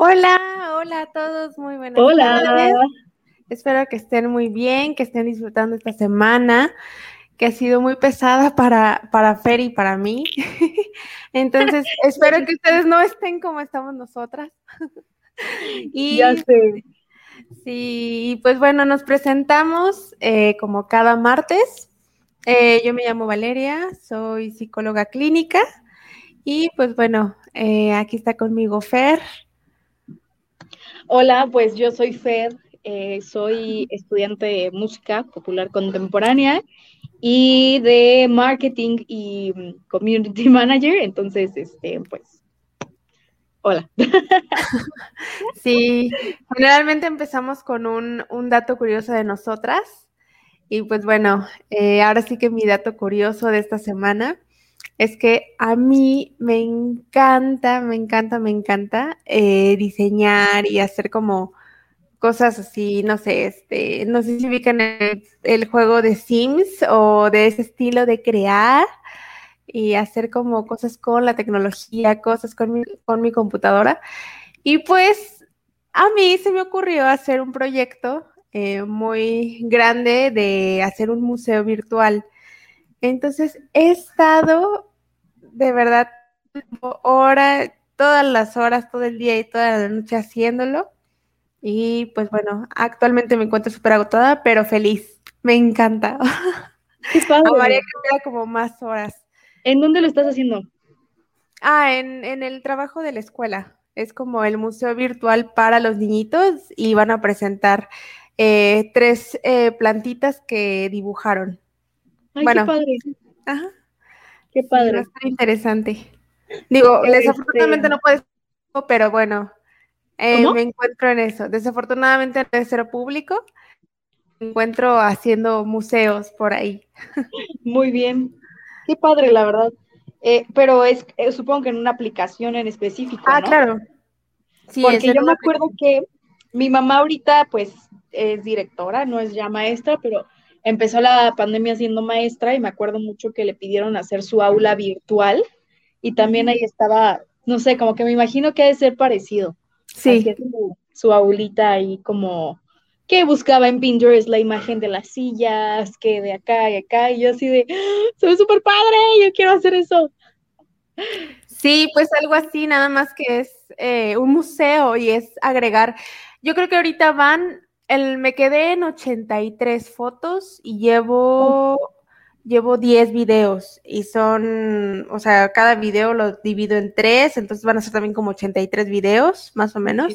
Hola, hola a todos, muy buenas Hola. tardes. Espero que estén muy bien, que estén disfrutando esta semana, que ha sido muy pesada para, para Fer y para mí. Entonces, espero que ustedes no estén como estamos nosotras. y Ya sé. sí, y pues bueno, nos presentamos eh, como cada martes. Eh, yo me llamo Valeria, soy psicóloga clínica. Y pues bueno, eh, aquí está conmigo Fer. Hola, pues yo soy Fer, eh, soy estudiante de música popular contemporánea y de marketing y mm, community manager, entonces, este, pues, hola. Sí, generalmente empezamos con un, un dato curioso de nosotras. Y pues bueno, eh, ahora sí que mi dato curioso de esta semana es que a mí me encanta, me encanta, me encanta eh, diseñar y hacer como cosas así, no sé, este, no sé si ubican el, el juego de Sims o de ese estilo de crear y hacer como cosas con la tecnología, cosas con mi, computadora. Y pues a mí se me ocurrió hacer un proyecto eh, muy grande de hacer un museo virtual. Entonces he estado de verdad hora, todas las horas, todo el día y toda la noche haciéndolo. Y pues bueno, actualmente me encuentro súper agotada, pero feliz. Me encanta. Amaría que hubiera como más horas. ¿En dónde lo estás haciendo? Ah, en, en el trabajo de la escuela. Es como el museo virtual para los niñitos y van a presentar eh, tres eh, plantitas que dibujaron. Ay, Bueno. qué padre, Ajá. qué padre. interesante. Digo, Este- desafortunadamente no puedes, pero bueno, eh, me encuentro en eso. Desafortunadamente no es cero público. Me encuentro haciendo museos por ahí. Muy bien. Qué padre, la verdad. Eh, pero es, eh, supongo que en una aplicación en específico, Ah, ¿no? claro. Sí, Porque yo me acuerdo que mi mamá ahorita, pues, es directora, no es ya maestra, pero empezó la pandemia siendo maestra y me acuerdo mucho que le pidieron hacer su aula virtual y también ahí estaba, no sé, como que me imagino que ha de ser parecido. Sí, su aulita ahí como que buscaba en Pinterest la imagen de las sillas, que de acá y acá, y yo así de, ¡Ah, soy súper padre, yo quiero hacer eso. sí, pues algo así, nada más que es eh, un museo y es agregar. Yo creo que ahorita van, el, me quedé en 83 fotos y llevo, llevo 10 videos y son, o sea, cada video lo divido en tres, entonces van a ser también como 83 videos, más o menos.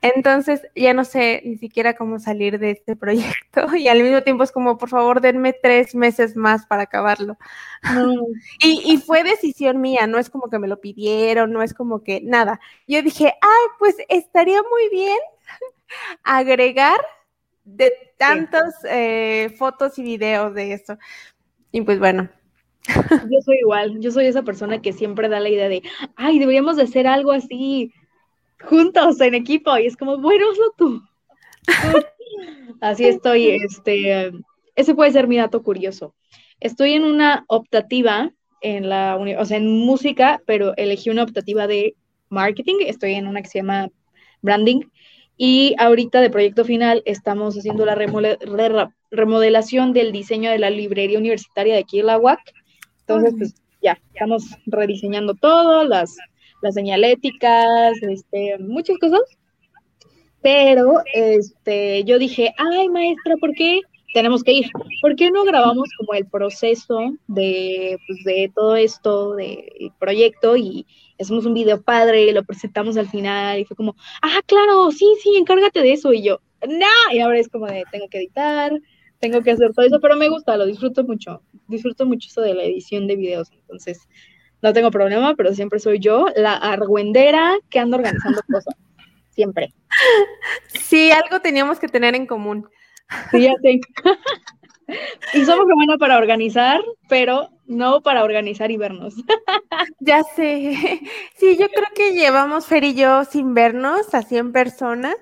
Entonces, ya no sé ni siquiera cómo salir de este proyecto y al mismo tiempo es como, por favor, denme tres meses más para acabarlo. No, Y, y fue decisión mía, no es como que me lo pidieron, no es como que nada. Yo dije, ay, pues estaría muy bien agregar de tantas eh, fotos y videos de eso. Y pues bueno, Yo soy igual, yo soy esa persona que siempre da la idea de, ay, deberíamos de hacer algo así juntos en equipo y es como, bueno, hazlo tú. Así estoy, este, ese puede ser mi dato curioso. Estoy en una optativa en la, o sea, en música, pero elegí una optativa de marketing, estoy en una que se llama branding y ahorita de proyecto final estamos haciendo la remodelación del diseño de la librería universitaria de aquí en la UAC. Entonces, pues ya, estamos rediseñando todo, las, las señaléticas, este, muchas cosas. Pero este, yo dije, ay, maestra, ¿por qué tenemos que ir? ¿Por qué no grabamos como el proceso de, pues, de todo esto, del proyecto, y hacemos un video padre, lo presentamos al final, y fue como, ah, claro, sí, sí, encárgate de eso, y yo, no, y ahora es como de, tengo que editar, tengo que hacer todo eso, pero me gusta, lo disfruto mucho, disfruto mucho eso de la edición de videos, entonces, no tengo problema, pero siempre soy yo la argüendera que anda organizando cosas. Siempre. Sí, algo teníamos que tener en común. Sí, ya sé. y somos buenas para organizar, pero no para organizar y vernos. ya sé. Sí, yo creo que llevamos Fer y yo sin vernos, así en persona.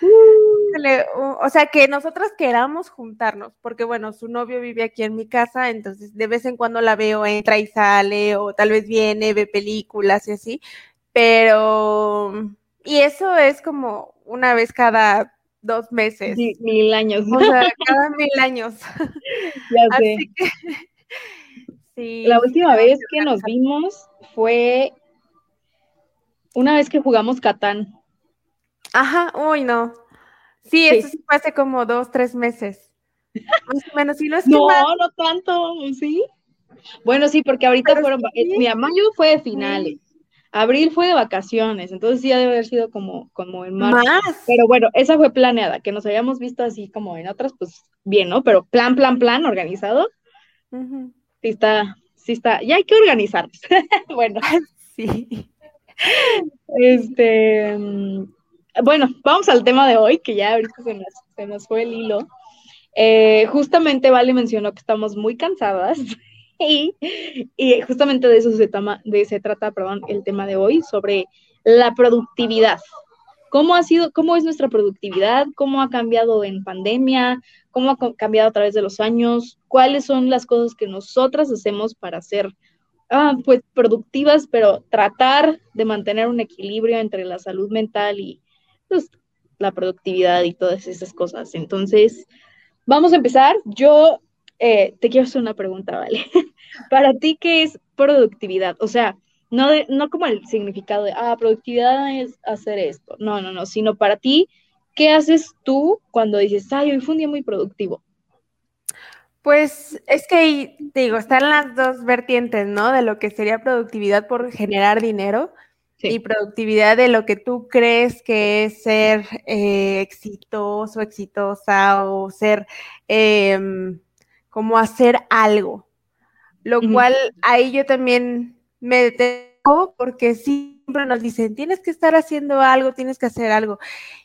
Uh. O sea, que nosotras queramos juntarnos, porque bueno, su novio vive aquí en mi casa, entonces de vez en cuando la veo, entra y sale, o tal vez viene, ve películas y así, pero, y eso es como una vez cada dos meses. mil años. O sea, cada mil años. Ya sé. sí, la última vez que nos vimos fue una vez que jugamos Catán. Ajá, uy, no. Sí, eso sí fue hace como dos, tres meses. Más o menos, no es No, no tanto, ¿sí? Bueno, sí, porque ahorita fueron, mi mayo fue de finales. Abril fue de vacaciones, entonces sí debe haber sido como, como en marzo. Más. Pero bueno, esa fue planeada, que nos habíamos visto así como en otras, pues bien, ¿no? Pero plan, plan, plan, organizado. Sí está, sí está, ya hay que organizarnos. bueno. Sí. Este, bueno, vamos al tema de hoy, que ya ahorita se nos, fue el hilo. Eh, justamente Vale mencionó que estamos muy cansadas y, justamente de eso se, de, se trata perdón, el tema de hoy, sobre la productividad. ¿Cómo ha sido, cómo es nuestra productividad? ¿Cómo ha cambiado en pandemia? ¿Cómo ha cambiado a través de los años? ¿Cuáles son las cosas que nosotras hacemos para ser ah, pues productivas, pero tratar de mantener un equilibrio entre la salud mental y, pues, la productividad y todas esas cosas. Entonces, vamos a empezar. Yo eh, te quiero hacer una pregunta, ¿vale? Para ti, ¿qué es productividad? O sea, no, no como el significado de, ah, productividad es hacer esto. No, no, no, sino para ti, ¿qué haces tú cuando dices, ay, hoy fue un día muy productivo? Pues es que, digo, están las dos vertientes, ¿no? De lo que sería productividad por generar dinero y productividad de lo que tú crees que es ser eh, exitoso, exitosa o ser em, como hacer algo. Lo cual ahí yo también me detengo porque siempre nos dicen, tienes que estar haciendo algo, tienes que hacer algo.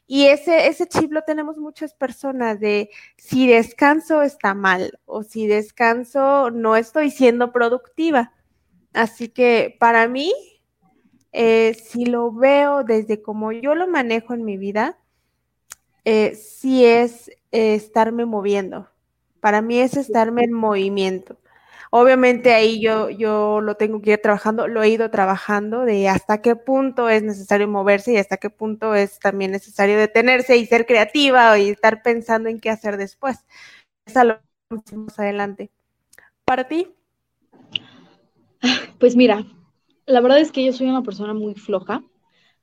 Y ese, ese chip lo tenemos muchas personas de si descanso está mal o si descanso no estoy siendo productiva. Así que para mí eh, si lo veo desde como yo lo manejo en mi vida, eh, sí es eh, estarme moviendo. Para mí es estarme en movimiento. Obviamente ahí yo, yo lo tengo que ir trabajando, lo he ido trabajando de hasta qué punto es necesario moverse y hasta qué punto es también necesario detenerse y ser creativa y estar pensando en qué hacer después. Eso lo más adelante. ¿Para ti? Pues mira, la verdad es que yo soy una persona muy floja.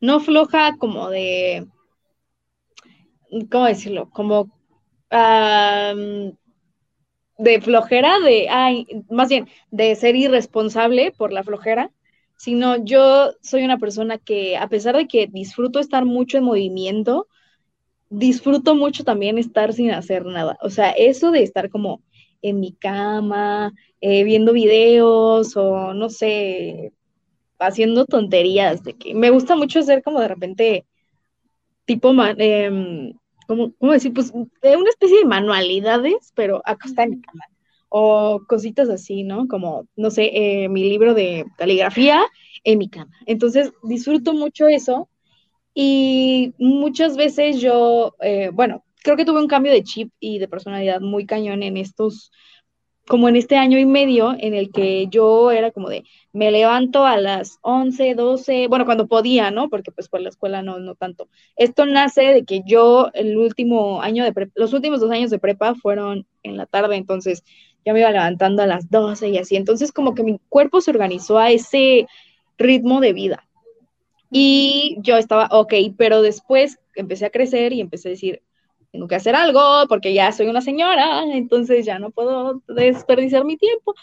No floja como de, ¿cómo decirlo? Como de flojera, de, ay, más bien, de ser irresponsable por la flojera, sino yo soy una persona que, a pesar de que disfruto estar mucho en movimiento, disfruto mucho también estar sin hacer nada. O sea, eso de estar como en mi cama, eh, viendo videos o no sé, haciendo tonterías, de que me gusta mucho hacer como de repente tipo, eh, ¿cómo, decir? Pues de una especie de manualidades, pero acostada en mi cama. O cositas así, ¿no? Como, no sé, eh, mi libro de caligrafía en mi cama. Entonces, disfruto mucho eso. Y muchas veces yo, eh, bueno, creo que tuve un cambio de chip y de personalidad muy cañón en estos como en este año y medio en el que yo era como de, me levanto a las 11, 12, bueno, cuando podía, ¿no? Porque pues por la escuela no, no tanto. Esto nace de que yo el último año de los últimos dos años de prepa fueron en la tarde, entonces ya me iba levantando a las 12 y así. Entonces como que mi cuerpo se organizó a ese ritmo de vida. Y yo estaba, ok, pero después empecé a crecer y empecé a decir, tengo que hacer algo porque ya soy una señora, entonces ya no puedo desperdiciar mi tiempo.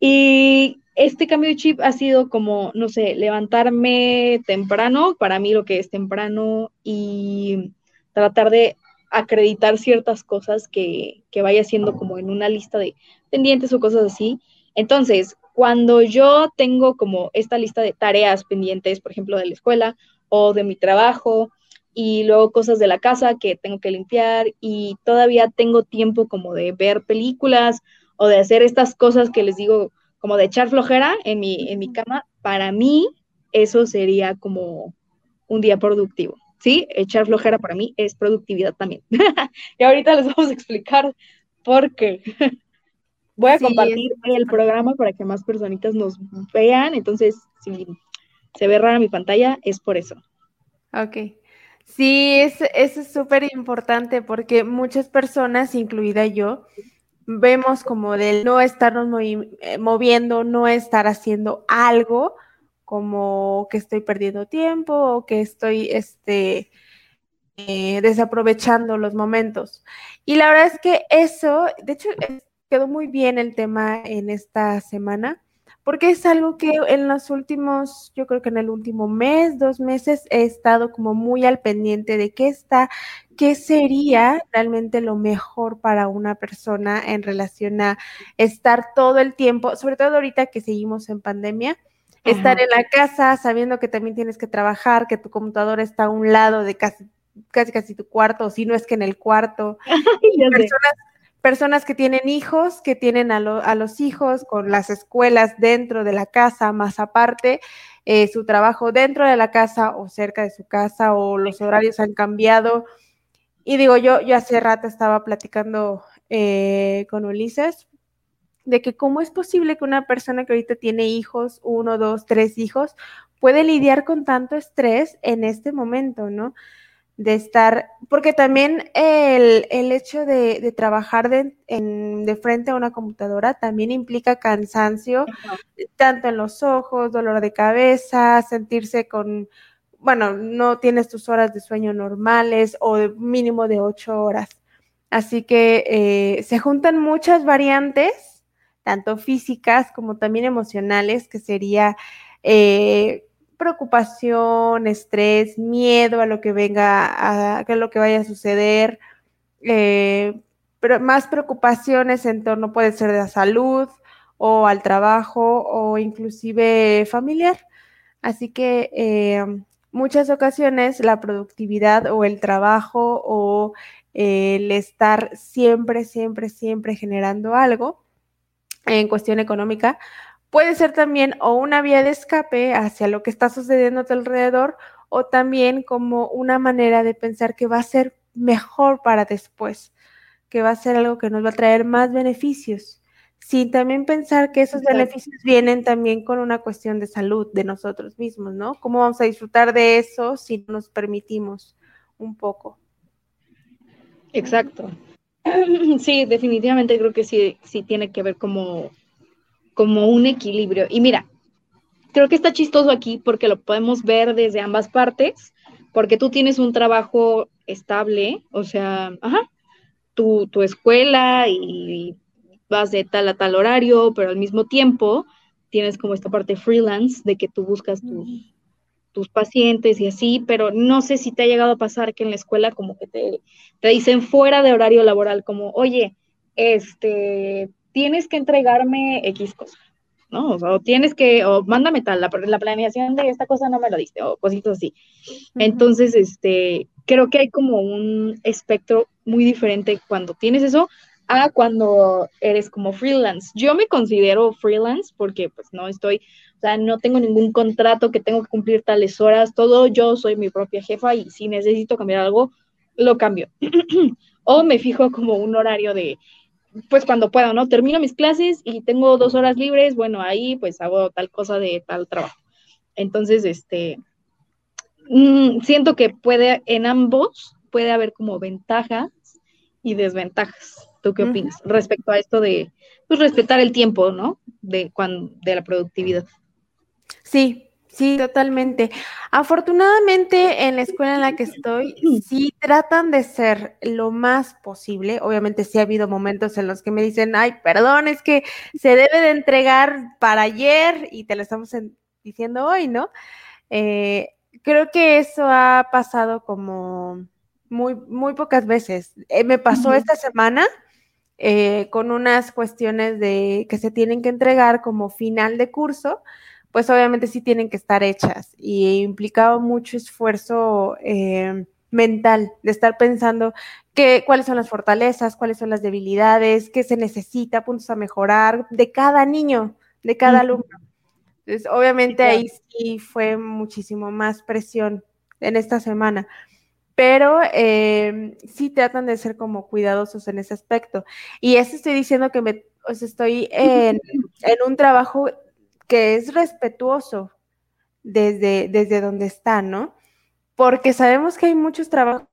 Y este cambio de chip ha sido como, no sé, levantarme temprano, para mí lo que es temprano, y tratar de acreditar ciertas cosas que, que vaya haciendo como en una lista de pendientes o cosas así. Entonces, cuando yo tengo como esta lista de tareas pendientes, por ejemplo, de la escuela o de mi trabajo, y luego cosas de la casa que tengo que limpiar y todavía tengo tiempo como de ver películas o de hacer estas cosas que les digo como de echar flojera en mi, en mi cama, para mí eso sería como un día productivo. ¿Sí? Echar flojera para mí es productividad también. y ahorita les vamos a explicar por qué. Voy a compartir el programa para que más personitas nos vean. Entonces, si se ve rara mi pantalla, es por eso. Ok. Sí, eso es súper importante porque muchas personas, incluida yo, vemos como del no estarnos eh, moviendo, no estar haciendo algo, como que estoy perdiendo tiempo o que estoy este, eh, desaprovechando los momentos. Y la verdad es que eso, de hecho, quedó muy bien el tema en esta semana porque es algo que en los últimos, yo creo que en el último mes, dos meses, he estado como muy al pendiente de qué está, qué sería realmente lo mejor para una persona en relación a estar todo el tiempo, sobre todo ahorita que seguimos en pandemia, estar en la casa sabiendo que también tienes que trabajar, que tu computadora está a un lado de casi casi casi tu cuarto, o si no es que en el cuarto. personas, personas que tienen hijos, que tienen a, los hijos con las escuelas dentro de la casa, más aparte, eh, su trabajo dentro de la casa o cerca de su casa, o los horarios han cambiado. Y digo, yo, yo hace rato estaba platicando eh, con Ulises de que cómo es posible que una persona que ahorita tiene hijos, uno, dos, tres hijos, puede lidiar con tanto estrés en este momento, ¿no? De estar, porque también el, hecho de, trabajar de, en, de, frente a una computadora también implica cansancio, tanto en los ojos, dolor de cabeza, sentirse con, bueno, no tienes tus horas de sueño normales o de mínimo de ocho horas. Así que eh, se juntan muchas variantes, tanto físicas como también emocionales, que sería... Eh, preocupación, estrés, miedo a lo que venga, a, lo que vaya a suceder, eh, pero más preocupaciones en torno puede ser de la salud o al trabajo o inclusive familiar. Así que eh, muchas ocasiones la productividad o el trabajo o el estar siempre, siempre, siempre generando algo en cuestión económica puede ser también o una vía de escape hacia lo que está sucediendo a tu alrededor o también como una manera de pensar que va a ser mejor para después, que va a ser algo que nos va a traer más beneficios, sin también pensar que esos beneficios vienen también con una cuestión de salud de nosotros mismos, ¿no? ¿Cómo vamos a disfrutar de eso si nos permitimos un poco? Exacto. Sí, definitivamente creo que sí, sí tiene que ver como como un equilibrio. Y mira, creo que está chistoso aquí porque lo podemos ver desde ambas partes, porque tú tienes un trabajo estable, o sea, ajá, tu, tu escuela y vas de tal a tal horario, pero al mismo tiempo tienes como esta parte freelance de que tú buscas tus, tus pacientes y así, pero no sé si te ha llegado a pasar que en la escuela como que te, te dicen fuera de horario laboral, como, oye, este, tienes que entregarme X cosa, ¿no? O, tienes que, o mándame tal, la, la, planeación de esta cosa no me lo diste, o cositas así. Entonces, este, creo que hay como un espectro muy diferente cuando tienes eso a cuando eres como freelance. Yo me considero freelance porque pues no estoy, o sea, no tengo ningún contrato que tengo que cumplir tales horas, todo yo soy mi propia jefa y si necesito cambiar algo, lo cambio. o me fijo como un horario de pues cuando pueda, ¿no? Termino mis clases y tengo dos horas libres, bueno, ahí pues hago tal cosa de tal trabajo. Entonces, este, mm, siento que puede, en ambos puede haber como ventajas y desventajas. ¿Tú qué opinas respecto a esto de, pues, respetar el tiempo, ¿no? De, cuando, de la productividad. Sí, Sí, totalmente. Afortunadamente en la escuela en la que estoy, sí tratan de ser lo más posible. Obviamente sí ha habido momentos en los que me dicen, ay, perdón, es que se debe de entregar para ayer y te lo estamos diciendo hoy, ¿no? Eh, creo que eso ha pasado como muy, muy pocas veces. Eh, me pasó esta semana eh, con unas cuestiones de que se tienen que entregar como final de curso, pues obviamente sí tienen que estar hechas y implicaba mucho esfuerzo eh, mental de estar pensando que, cuáles son las fortalezas, cuáles son las debilidades, qué se necesita, puntos a mejorar de cada niño, de cada alumno. Entonces, obviamente ahí sí fue muchísimo más presión en esta semana, pero eh, sí tratan de ser como cuidadosos en ese aspecto. Y eso estoy diciendo que me, estoy en, en, un trabajo que es respetuoso desde, desde donde está, ¿no? Porque sabemos que hay muchos trabajos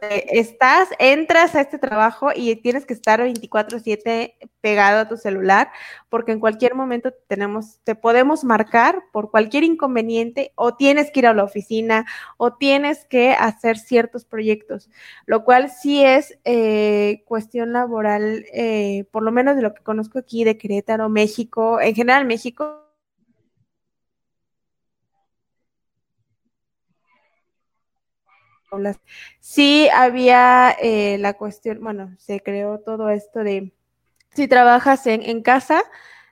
estás, entras a este trabajo y tienes que estar 24/7 pegado a tu celular, porque en cualquier momento tenemos, te podemos marcar por cualquier inconveniente o tienes que ir a la oficina o tienes que hacer ciertos proyectos, lo cual sí es eh, cuestión laboral, eh, por lo menos de lo que conozco aquí de Querétaro, México, en general México Sí había eh, la cuestión, bueno, se creó todo esto de si trabajas en, casa,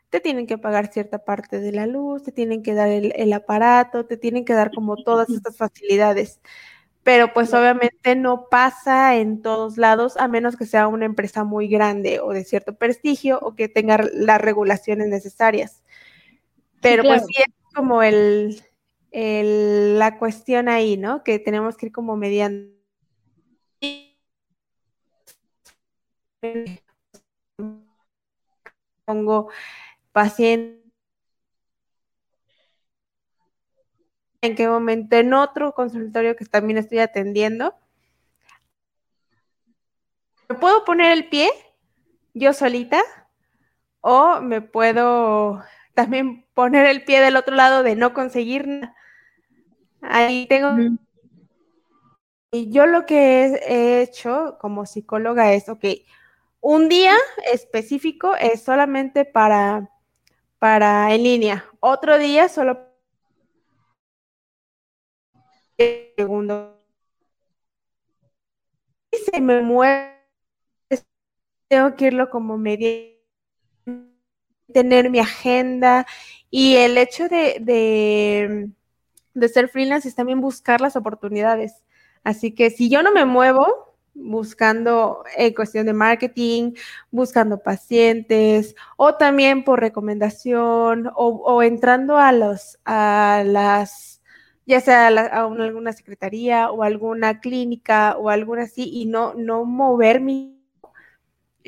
te tienen que pagar cierta parte de la luz, te tienen que dar el, aparato, te tienen que dar como todas estas facilidades. Pero pues obviamente no pasa en todos lados, a menos que sea una empresa muy grande o de cierto prestigio o que tenga las regulaciones necesarias. Pero pues sí es como el, la cuestión ahí, ¿no? Que tenemos que ir como mediando. Pongo paciente en qué momento, en otro consultorio que también estoy atendiendo. ¿Me puedo poner el pie yo solita? O me puedo también poner el pie del otro lado de no conseguir nada. Ahí tengo... Y yo lo que he hecho como psicóloga es, ok, un día específico es solamente para, para en línea, otro día solo segundo. Y se me mueve, tengo que irlo como media, tener mi agenda y el hecho de, de de ser freelance es también buscar las oportunidades. Así que si yo no me muevo buscando en cuestión de marketing, buscando pacientes o también por recomendación o, entrando a los a las ya sea a, alguna secretaría o alguna clínica o alguna así y no no moverme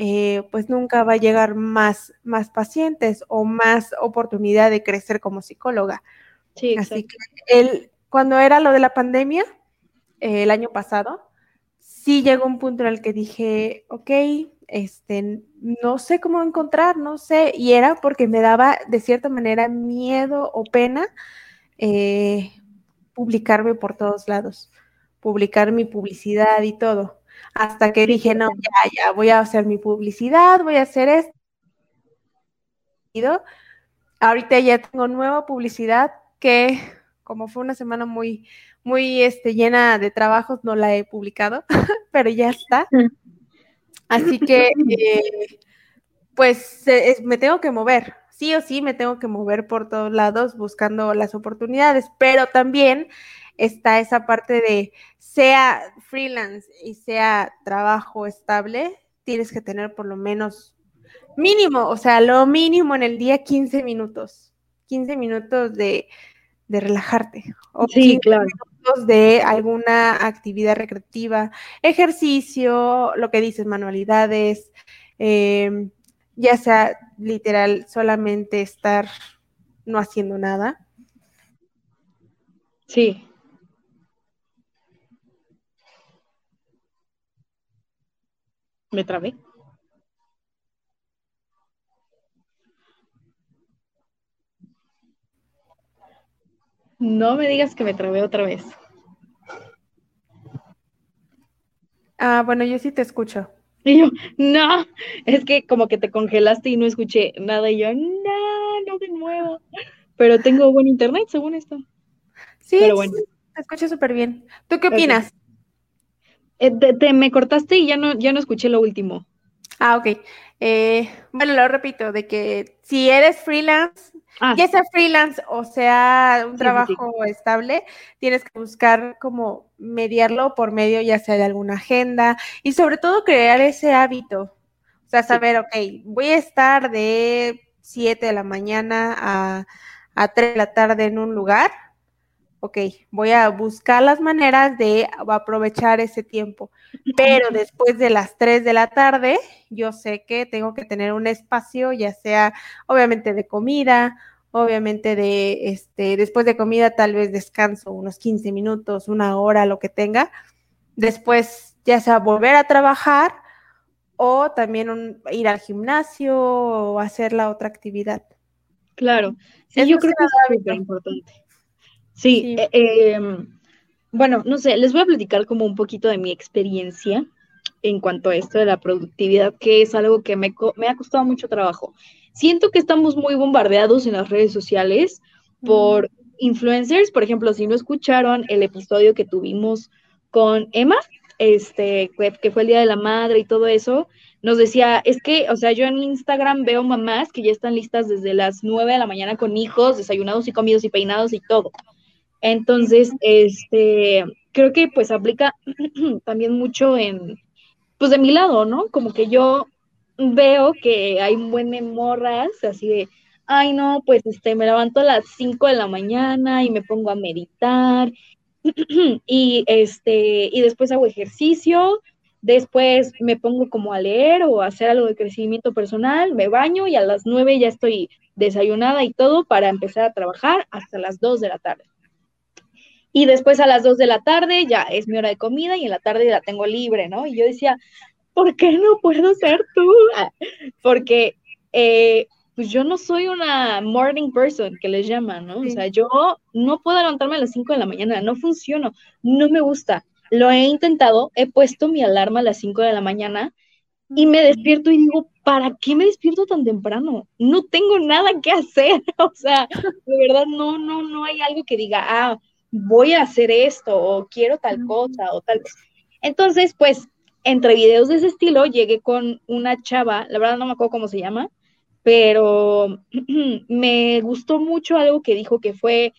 eh, pues nunca va a llegar más, más pacientes o más oportunidad de crecer como psicóloga. Así que él, cuando era lo de la pandemia, eh, el año pasado, sí llegó un punto en el que dije, ok, este, no sé cómo encontrar, no sé, y era porque me daba de cierta manera miedo o pena eh, publicarme por todos lados, publicar mi publicidad y todo. Hasta que dije, no, ya, ya, voy a hacer mi publicidad, voy a hacer esto. Ahorita ya tengo nueva publicidad, que como fue una semana muy, muy este, llena de trabajos, no la he publicado, pero ya está. Así que, eh, pues, me tengo que mover, sí o sí me tengo que mover por todos lados buscando las oportunidades, pero también está esa parte de, sea freelance y sea trabajo estable, tienes que tener por lo menos mínimo, o sea, lo mínimo en el día 15 minutos, 15 minutos de, de relajarte. O sí, claro. De alguna actividad recreativa, ejercicio, lo que dices, manualidades, em, ya sea literal solamente estar no haciendo nada. Sí. Me trabé. No me digas que me trabé otra vez. Ah, bueno, yo sí te escucho. Y yo, no, es que como que te congelaste y no escuché nada. Y yo, no, no de nuevo. Pero tengo buen internet, según esto. Sí, Pero bueno. te escucho súper bien. ¿Tú qué opinas? Eh, te, me cortaste y ya no, ya no escuché lo último. Ah, ok. Eh, bueno, lo repito, de que si eres freelance, ah. ya sea freelance o sea un trabajo estable, tienes que buscar como mediarlo por medio ya sea de alguna agenda y sobre todo crear ese hábito. O sea, saber, ok, voy a estar de 7 de la mañana a, a 3 de la tarde en un lugar ok, voy a buscar las maneras de aprovechar ese tiempo, pero después de las 3 de la tarde, yo sé que tengo que tener un espacio, ya sea obviamente de comida, obviamente de, este, después de comida tal vez descanso unos 15 minutos, una hora, lo que tenga, después ya sea volver a trabajar o también ir al gimnasio o hacer la otra actividad. Claro, sí, yo creo que es súper importante. Sí, eh, em, bueno, no sé, les voy a platicar como un poquito de mi experiencia en cuanto a esto de la productividad, que es algo que me, me ha costado mucho trabajo. Siento que estamos muy bombardeados en las redes sociales por influencers, por ejemplo, si no escucharon el episodio que tuvimos con Emma, este, que fue el Día de la Madre y todo eso, nos decía, es que, o sea, yo en Instagram veo mamás que ya están listas desde las 9 de la mañana con hijos, desayunados y comidos y peinados y todo. Entonces, este, creo que pues aplica también mucho en, pues de mi lado, ¿no? Como que yo veo que hay un buen así de, ay no, pues este, me levanto a las 5 de la mañana y me pongo a meditar y este, y después hago ejercicio, después me pongo como a leer o a hacer algo de crecimiento personal, me baño y a las 9 ya estoy desayunada y todo para empezar a trabajar hasta las 2 de la tarde. Y después a las 2 de la tarde ya es mi hora de comida y en la tarde la tengo libre, ¿no? Y yo decía, ¿por qué no puedo ser tú? Porque eh, pues yo no soy una morning person que les llaman, ¿no? O sea, yo no puedo levantarme a las 5 de la mañana, no funciono, no me gusta. Lo he intentado, he puesto mi alarma a las 5 de la mañana y me despierto y digo, ¿para qué me despierto tan temprano? No tengo nada que hacer, o sea, de verdad no, no, no hay algo que diga, ah, voy a hacer esto o quiero tal cosa o tal. Entonces, pues, entre videos de ese estilo, llegué con una chava, la verdad no me acuerdo cómo se llama, pero me gustó mucho algo que dijo que fue,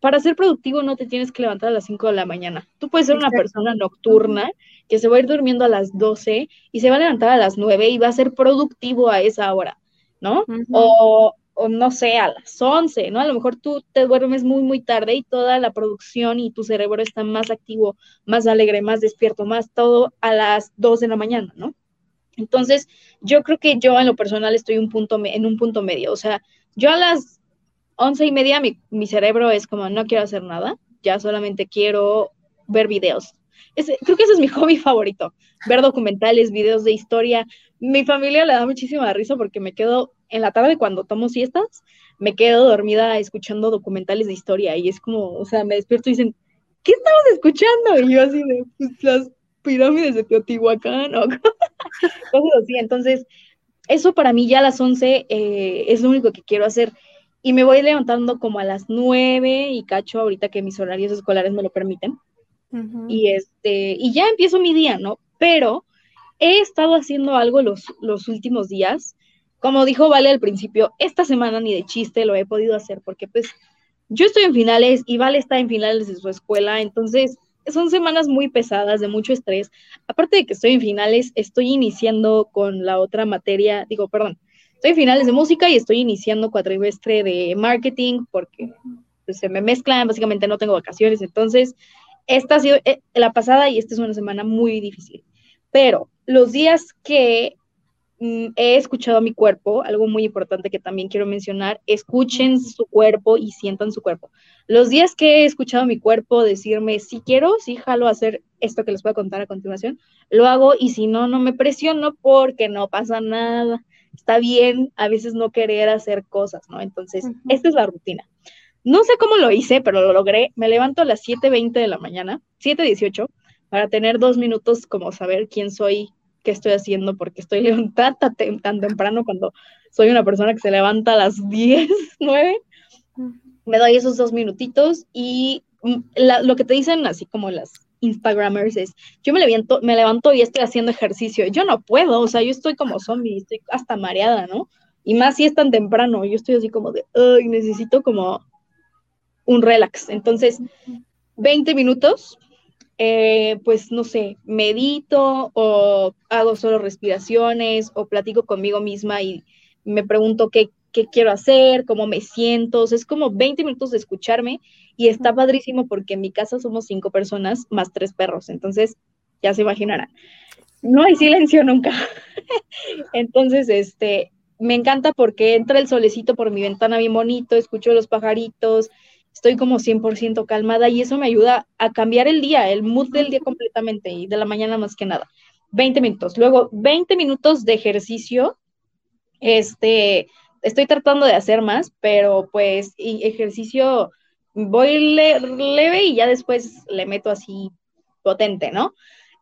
para ser productivo no te tienes que levantar a las 5 de la mañana. Tú puedes ser una persona nocturna que se va a ir durmiendo a las 12 y se va a levantar a las 9 y va a ser productivo a esa hora, ¿no? O o no sé, a las 11, ¿no? A lo mejor tú te duermes muy, muy tarde y toda la producción y tu cerebro está más activo, más alegre, más despierto, más todo a las 2 de la mañana, ¿no? Entonces, yo creo que yo en lo personal estoy un punto en un punto medio, o sea, yo a las once y media mi, mi cerebro es como, no quiero hacer nada, ya solamente quiero ver videos. creo que ese es mi hobby favorito, ver documentales, videos de historia. Mi familia le da muchísima risa porque me quedo en la tarde cuando tomo siestas, me quedo dormida escuchando documentales de historia y es como, o sea, me despierto y dicen, ¿qué estabas escuchando? Y yo así de, pues las pirámides de Teotihuacán o cosas así. Entonces, eso para mí ya a las 11 eh, es lo único que quiero hacer. Y me voy levantando como a las 9 y cacho ahorita que mis horarios escolares me lo permiten. Y este, y ya empiezo mi día, ¿no? Pero he estado haciendo algo los, los últimos días como dijo Vale al principio, esta semana ni de chiste lo he podido hacer porque pues yo estoy en finales y Vale está en finales de su escuela, entonces son semanas muy pesadas, de mucho estrés. Aparte de que estoy en finales, estoy iniciando con la otra materia, digo, perdón, estoy en finales de música y estoy iniciando cuatrimestre de marketing porque pues, se me mezclan, básicamente no tengo vacaciones, entonces esta ha sido eh, la pasada y esta es una semana muy difícil. Pero los días que he escuchado a mi cuerpo, algo muy importante que también quiero mencionar, escuchen su cuerpo y sientan su cuerpo. Los días que he escuchado a mi cuerpo decirme, si quiero, sí jalo a hacer esto que les voy a contar a continuación, lo hago y si no, no me presiono porque no pasa nada. Está bien a veces no querer hacer cosas, ¿no? Entonces, esta es la rutina. No sé cómo lo hice, pero lo logré. Me levanto a las 7.20 de la mañana, 7.18, para tener dos minutos como saber quién soy, qué estoy haciendo, porque estoy levantada tan temprano cuando soy una persona que se levanta a las 10, 9. Me doy esos dos minutitos y mm, lo que te dicen, así como las Instagramers es, yo me levanto, me levanto y estoy haciendo ejercicio. Yo no puedo, o sea, yo estoy como zombie, estoy hasta mareada, ¿no? Y más si es tan temprano, yo estoy así como de, ay, necesito como un relax. Entonces, 20 minutos, eh, pues no sé, medito o hago solo respiraciones o platico conmigo misma y me pregunto qué, qué quiero hacer, cómo me siento. es como 20 minutos de escucharme y está padrísimo porque en mi casa somos cinco personas más tres perros. Entonces, ya se imaginarán. No hay silencio nunca. Entonces, este, me encanta porque entra el solecito por mi ventana bien bonito, escucho los pajaritos, estoy como 100% calmada y eso me ayuda a cambiar el día, el mood del día completamente y de la mañana más que nada. 20 minutos. Luego, 20 minutos de ejercicio. Este, estoy tratando de hacer más, pero pues ejercicio voy leve y ya después le meto así potente, ¿no?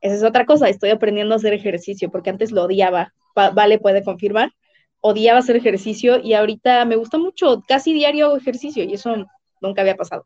Esa es otra cosa, estoy aprendiendo a hacer ejercicio porque antes lo odiaba, vale, puede confirmar, odiaba hacer ejercicio y ahorita me gusta mucho, casi diario ejercicio y eso nunca había pasado.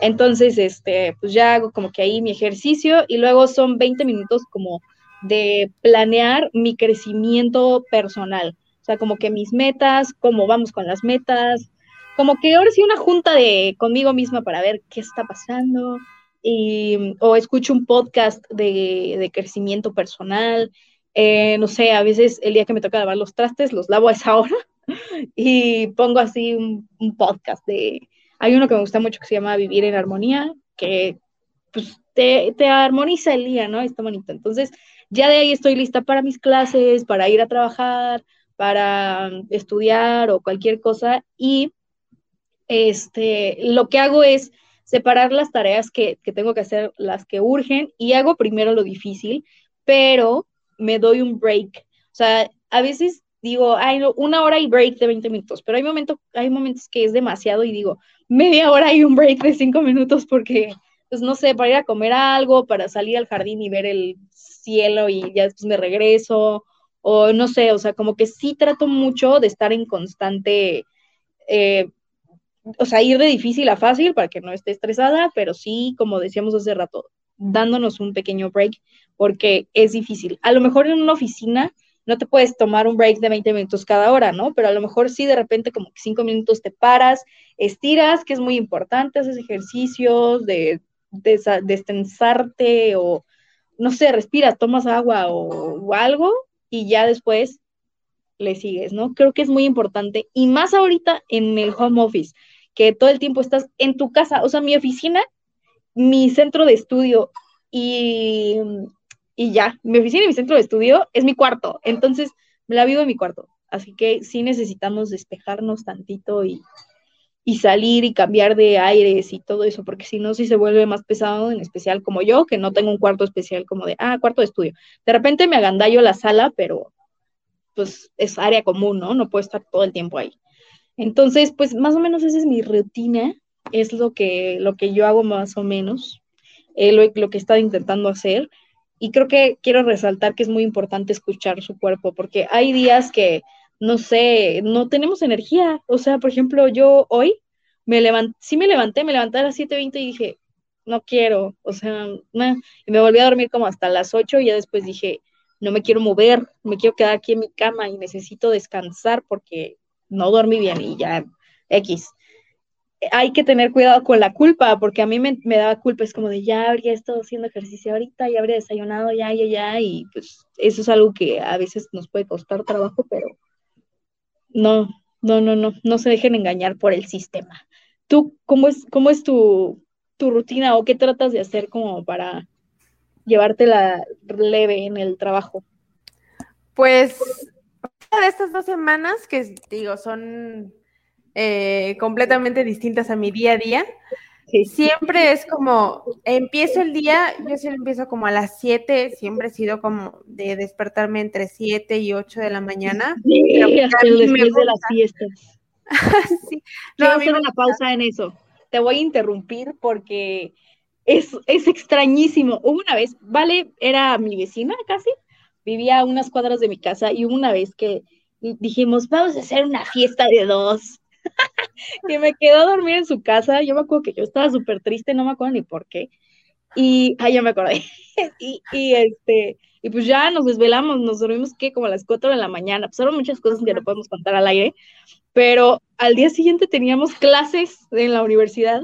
Entonces, este, pues ya hago como que ahí mi ejercicio y luego son 20 minutos como de planear mi crecimiento personal sea, como que mis metas, cómo vamos con las metas, como que ahora sí una junta de conmigo misma para ver qué está pasando, y, o escucho un podcast de, crecimiento personal, eh, no sé, a veces el día que me toca lavar los trastes, los lavo a esa hora y pongo así un, podcast de, hay uno que me gusta mucho que se llama Vivir en Armonía, que pues te, te armoniza el día, ¿no? Está bonito. Entonces, ya de ahí estoy lista para mis clases, para ir a trabajar, para estudiar o cualquier cosa y este, lo que hago es separar las tareas que, tengo que hacer, las que urgen, y hago primero lo difícil, pero me doy un break. O sea, a veces digo, una hora y break de 20 minutos, pero hay, momentos, hay momentos que es demasiado y digo, media hora y un break de 5 minutos porque, pues no sé, para ir a comer algo, para salir al jardín y ver el cielo y ya después me regreso, o no sé, o sea, como que sí trato mucho de estar en constante, eh, o sea, ir de difícil a fácil para que no esté estresada, pero sí, como decíamos hace rato, dándonos un pequeño break porque es difícil. A lo mejor en una oficina no te puedes tomar un break de 20 minutos cada hora, ¿no? Pero a lo mejor sí de repente como que 5 minutos te paras, estiras, que es muy importante, haces ejercicios de, destensarte o, no sé, respiras, tomas agua o algo y ya después le sigues, ¿no? Creo que es muy importante y más ahorita en el home office, que todo el tiempo estás en tu casa, o sea, mi oficina, mi centro de estudio y, y ya, mi oficina y mi centro de estudio es mi cuarto, entonces me la vivo en mi cuarto, así que sí necesitamos despejarnos tantito y, y salir y cambiar de aires y todo eso, porque si no, sí se vuelve más pesado, en especial como yo, que no tengo un cuarto especial como de, ah, cuarto de estudio. De repente me agandallo la sala, pero pues es área común, ¿no? No puedo estar todo el tiempo ahí. Entonces, pues más o menos esa es mi rutina, es lo que, lo que yo hago más o menos, eh, lo, lo que he estado intentando hacer. Y creo que quiero resaltar que es muy importante escuchar su cuerpo, porque hay días que no sé, no tenemos energía. O sea, por ejemplo, yo hoy me levanté, sí me levanté, me levanté a las 7.20 y dije, no quiero, o sea, y me volví a dormir como hasta las 8 y ya después dije, no me quiero mover, me quiero quedar aquí en mi cama y necesito descansar porque no dormí bien y ya, X. Hay que tener cuidado con la culpa, porque a mí me, daba culpa, es como de ya habría estado haciendo ejercicio ahorita, ya habría desayunado, ya, ya, ya, y pues eso es algo que a veces nos puede costar trabajo, pero no, no, no, no, no se dejen engañar por el sistema. ¿Tú cómo es, cómo es tu, rutina o qué tratas de hacer como para llevártela leve en el trabajo? Pues de estas dos semanas que digo son eh, completamente distintas a mi día a día, Siempre es como, empiezo el día, yo siempre empiezo como a las 7, siempre he sido como de despertarme entre 7 y 8 de la mañana. Sí, pero después de las fiestas. sí. No, Quiero hacer una pausa en eso. Te voy a interrumpir porque es, es extrañísimo. Una vez, Vale era mi vecina casi, vivía a unas cuadras de mi casa y una vez que dijimos, vamos a hacer una fiesta de dos. que me quedó a dormir en su casa. Yo me acuerdo que yo estaba súper triste, no me acuerdo ni por qué. Y, ay, ya me acordé. y, y, este, y pues ya nos desvelamos, nos dormimos que como a las 4 de la mañana. Fueron muchas cosas que no podemos contar al aire, pero al día siguiente teníamos clases en la universidad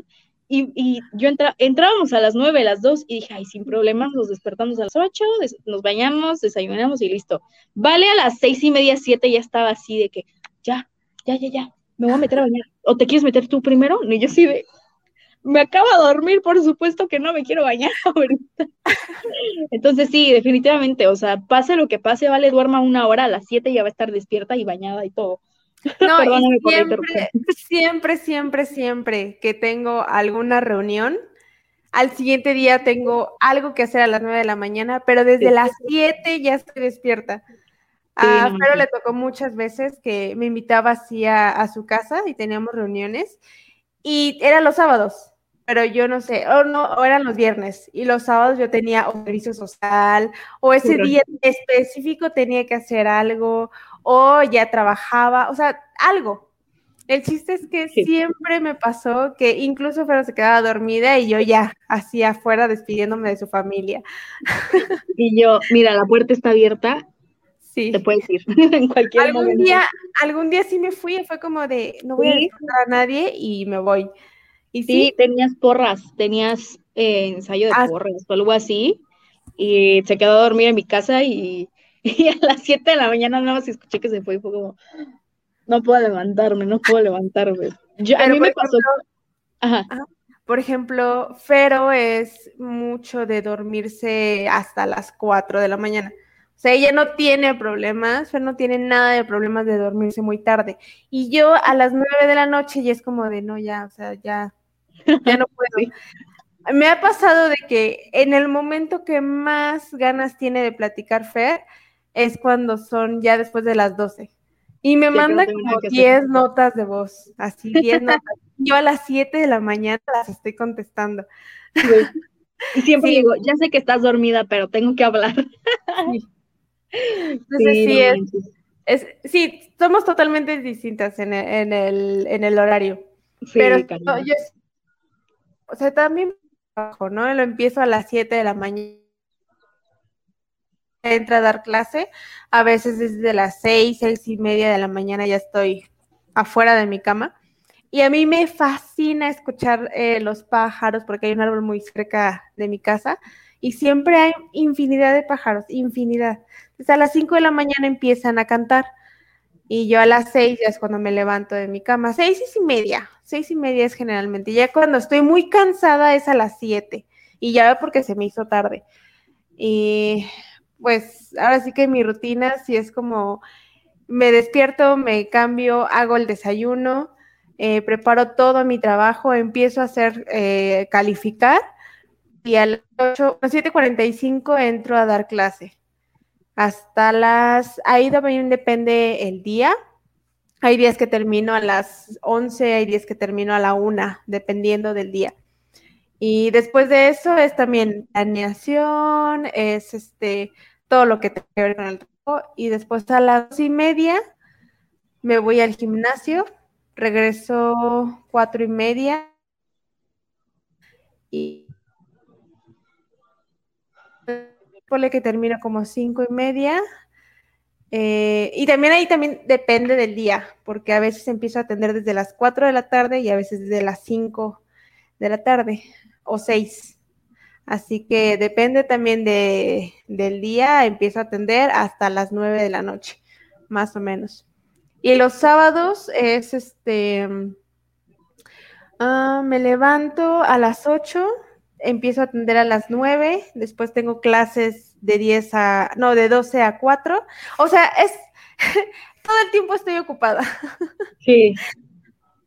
y, y yo entra, entrábamos a las 9, a las 2 y dije, ay, sin problemas, nos despertamos a las 8, nos bañamos, desayunamos y listo. Vale, a las seis y media, 7 ya estaba así de que, ya, ya, ya, ya, me voy a meter a bañar. ¿O te quieres meter tú primero? Y yo sí de, me acabo de dormir, por supuesto que no me quiero bañar ahorita. Entonces sí, definitivamente, o sea, pase lo que pase, vale, duerma una hora, a las 7 ya va a estar despierta y bañada y todo. No, y siempre, siempre, siempre, siempre que tengo alguna reunión, al siguiente día tengo algo que hacer a las 9 de la mañana, pero desde las 7 ya estoy despierta. A Pero le tocó muchas veces que me invitaba así a, su casa y teníamos reuniones y eran los sábados, pero yo no sé, o no, o eran los viernes y los sábados yo tenía o servicio social o ese día específico tenía que hacer algo o ya trabajaba, o sea, algo. El chiste es que siempre me pasó que incluso Fero se quedaba dormida y yo ya así afuera despidiéndome de su familia. Y yo, mira, la puerta está abierta. Sí. Te puedes ir en cualquier algún momento. Día, algún día sí me fui y fue como de, no voy a despertar a nadie y me voy. Y sí, tenías porras, tenías eh, ensayo de ah, porras o algo así. Y se quedó a dormir en mi casa y Y a las 7 de la mañana nada más escuché que se fue y fue como, no puedo levantarme, no puedo levantarme. a mí me pasó... Por ejemplo, Fero es mucho de dormirse hasta las 4 de la mañana. O sea, ella no tiene problemas, Fero no tiene nada de problemas de dormirse muy tarde. Y yo a las 9 de la noche ya es como de, no, ya, o sea, ya, ya no puedo. Me ha pasado de que en el momento que más ganas tiene de platicar Fer, es cuando son ya después de las 12. Y me manda como 10 notas de voz, así 10 notas. Yo a las 7 de la mañana las estoy contestando. Y siempre digo, ya sé que estás dormida, pero tengo que hablar. Entonces sí, es, sí, somos totalmente distintas en el, en el, en el horario. pero yo, o sea, también ¿no? Lo empiezo a las 7 de la mañana entra a dar clase, a veces desde las seis, seis y media de la mañana ya estoy afuera de mi cama. Y a mí me fascina escuchar eh, los pájaros porque hay un árbol muy cerca de mi casa y siempre hay infinidad de pájaros, infinidad. Entonces a las cinco de la mañana empiezan a cantar y yo a las seis ya es cuando me levanto de mi cama. Seis y media, seis y media es generalmente. Ya cuando estoy muy cansada es a las siete y ya porque se me hizo tarde. Y pues ahora sí que mi rutina sí es como me despierto, me cambio, hago el desayuno, eh, preparo todo mi trabajo, empiezo a hacer eh, calificar y a las 7.45 entro a dar clase. Hasta las, ahí también depende el día. Hay días que termino a las 11, hay días que termino a la 1, dependiendo del día. Y después de eso es también planeación, es este todo lo que tenga que ver con el trabajo. Y después a las dos y media me voy al gimnasio, regreso cuatro y media y pone que termino como cinco y media. Eh, y también ahí también depende del día, porque a veces empiezo a atender desde las 4 de la tarde y a veces desde las 5 de la tarde o 6. Así que depende también de, del día, empiezo a atender hasta las 9 de la noche, más o menos. Y los sábados es este, ah, me levanto a las 8, empiezo a atender a las 9, después tengo clases de 10 a, no, de 12 a 4. O sea, es, todo el tiempo estoy ocupada. Sí.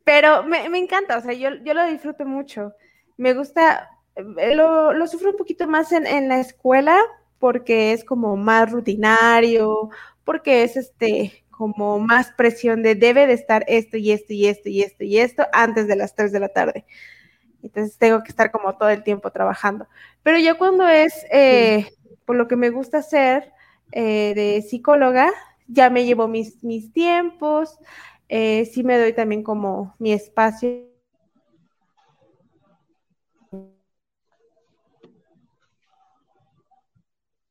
Pero me, encanta, o sea, yo, yo lo disfruto mucho. Me gusta, eh, lo, lo sufro un poquito más en, en, la escuela porque es como más rutinario, porque es este como más presión de debe de estar esto y esto y esto y esto y esto antes de las 3 de la tarde. Entonces tengo que estar como todo el tiempo trabajando. Pero ya cuando es eh, por lo que me gusta hacer eh, de psicóloga, ya me llevo mis, mis tiempos, eh, sí me doy también como mi espacio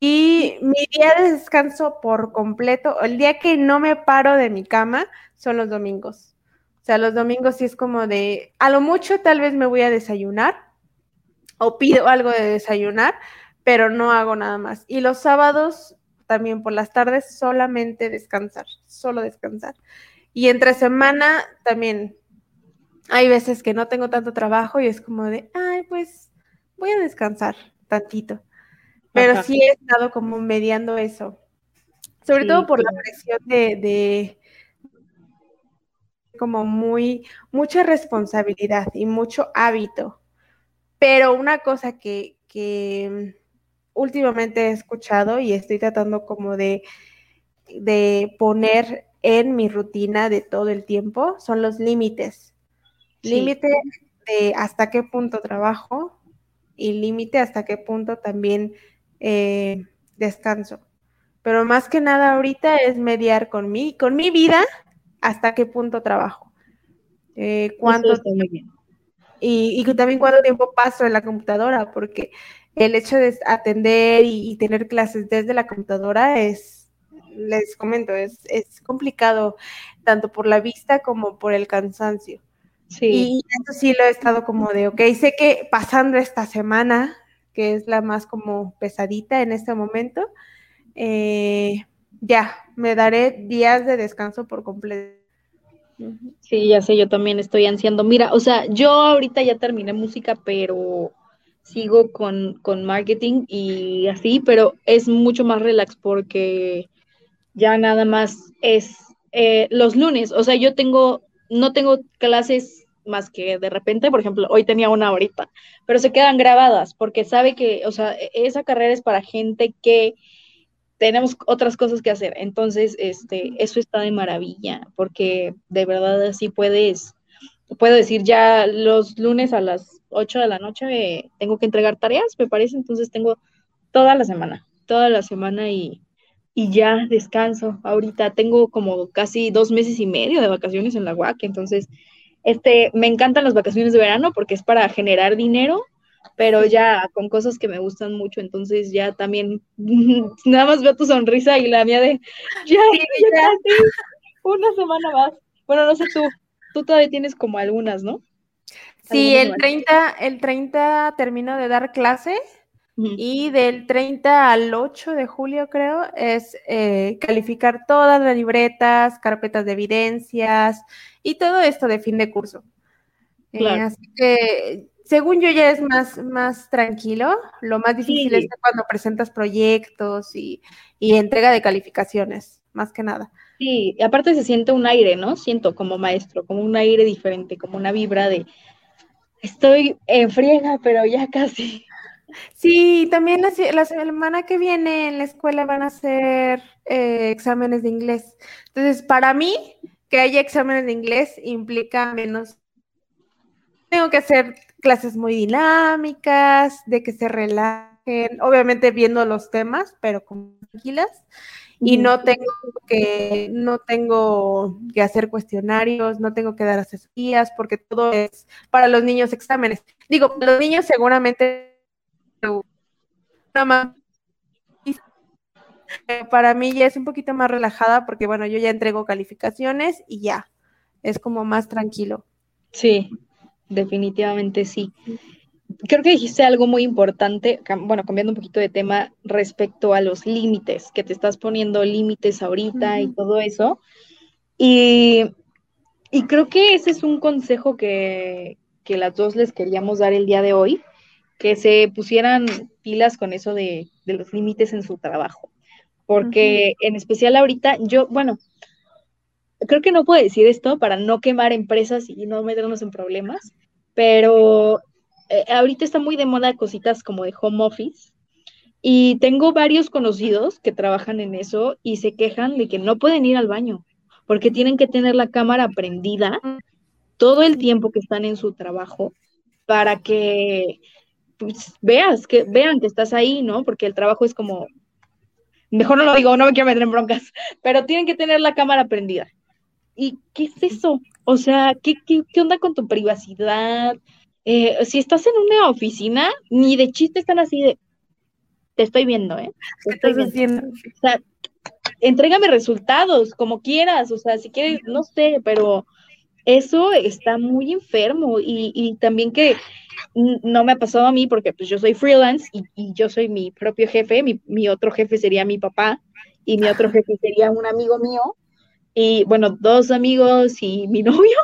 Y mi día de descanso por completo, el día que no me paro de mi cama, son los domingos. O sea, los domingos sí es como de, a lo mucho tal vez me voy a desayunar o pido algo de desayunar, pero no hago nada más. Y los sábados, también por las tardes, solamente descansar, solo descansar. Y entre semana también hay veces que no tengo tanto trabajo y es como de, ay, pues voy a descansar tantito. Pero sí he estado como mediando eso. Sobre todo por la presión de, como muy, mucha responsabilidad y mucho hábito. Pero una cosa que, que últimamente he escuchado y estoy tratando como de, de poner en mi rutina de todo el tiempo son los límites. Límite de hasta qué punto trabajo y límite hasta qué punto también eh, descanso. Pero más que nada ahorita es mediar con mi, con mi vida hasta qué punto trabajo. Eh, cuánto, y, y, también cuánto tiempo paso en la computadora, porque el hecho de atender y, tener clases desde la computadora es, les comento, es, es, complicado tanto por la vista como por el cansancio. Sí. Y eso sí lo he estado como de, ok, sé que pasando esta semana que es la más como pesadita en este momento, eh, ya, me daré días de descanso por completo. Sí, ya sé, yo también estoy ansiando. Mira, o sea, yo ahorita ya terminé música, pero sigo con, con marketing y así, pero es mucho más relax porque ya nada más es eh, los lunes, o sea, yo tengo, no tengo clases más que de repente, por ejemplo, hoy tenía una horita, pero se quedan grabadas porque sabe que, o sea, e-, esa carrera es para gente que tenemos otras cosas que hacer. Entonces, este, eso está de maravilla, porque de verdad así puedes, puedo decir ya los lunes a las 8 de la noche eh, tengo que entregar tareas, me parece, entonces tengo toda la semana, toda la semana y, y ya descanso. Ahorita tengo como casi dos meses y medio de vacaciones en la UAC, entonces este, me encantan las vacaciones de verano porque es para generar dinero, pero ya con cosas que me gustan mucho, entonces ya también nada más veo tu sonrisa y la mía de ya, ya, una semana más. Bueno, no sé tú, tú todavía tienes como algunas, ¿no? Sí, el 30, el 30 termino de dar clase y del 30 al 8 de julio, creo, es eh, calificar todas las libretas, carpetas de evidencias y todo esto de fin de curso. Eh, así que, según yo, ya es más, más tranquilo. Lo más difícil es cuando presentas proyectos y, y entrega de calificaciones, más que nada. Sí, y aparte se siente un aire, ¿no? Siento como maestro, como un aire diferente, como una vibra de estoy en friega, pero ya casi. Sí, también la, semana que viene en la escuela van a hacer eh, exámenes de inglés. Entonces, para mí, que haya exámenes de inglés implica menos. Tengo que hacer clases muy dinámicas, de que se relajen, obviamente viendo los temas, pero como tranquilas. Y no tengo que, no tengo que hacer cuestionarios, no tengo que dar asesorías, porque todo es para los niños exámenes. Digo, los niños seguramente para mí ya es un poquito más relajada porque, bueno, yo ya entrego calificaciones y ya, es como más tranquilo. Sí, definitivamente sí. Creo que dijiste algo muy importante, bueno, cambiando un poquito de tema respecto a los límites, que te estás poniendo límites ahorita y todo eso. Y, y, creo que ese es un consejo que, que las dos les queríamos dar el día de hoy, que se pusieran pilas con eso de, los límites en su trabajo. Porque en especial ahorita, yo, bueno, creo que no puedo decir esto para no quemar empresas y no meternos en problemas, pero eh, ahorita está muy de moda cositas como de home office. Y tengo varios conocidos que trabajan en eso y se quejan de que no pueden ir al baño porque tienen que tener la cámara prendida todo el tiempo que están en su trabajo para que pues, veas, que vean que estás ahí, ¿no? Porque el trabajo es como, mejor no lo digo, no me quiero meter en broncas, pero tienen que tener la cámara prendida. ¿Y qué es eso? O sea, ¿qué, qué, qué onda con tu privacidad? Eh, si estás en una oficina, ni de chiste están así de, te estoy viendo, ¿eh? Te estoy viendo. O sea, entrégame resultados, como quieras, o sea, si quieres, no sé, pero eso está muy enfermo y, y también que no me ha pasado a mí porque pues yo soy freelance y, y yo soy mi propio jefe, mi, mi, otro jefe sería mi papá y mi otro jefe sería un amigo mío y bueno, dos amigos y mi novio.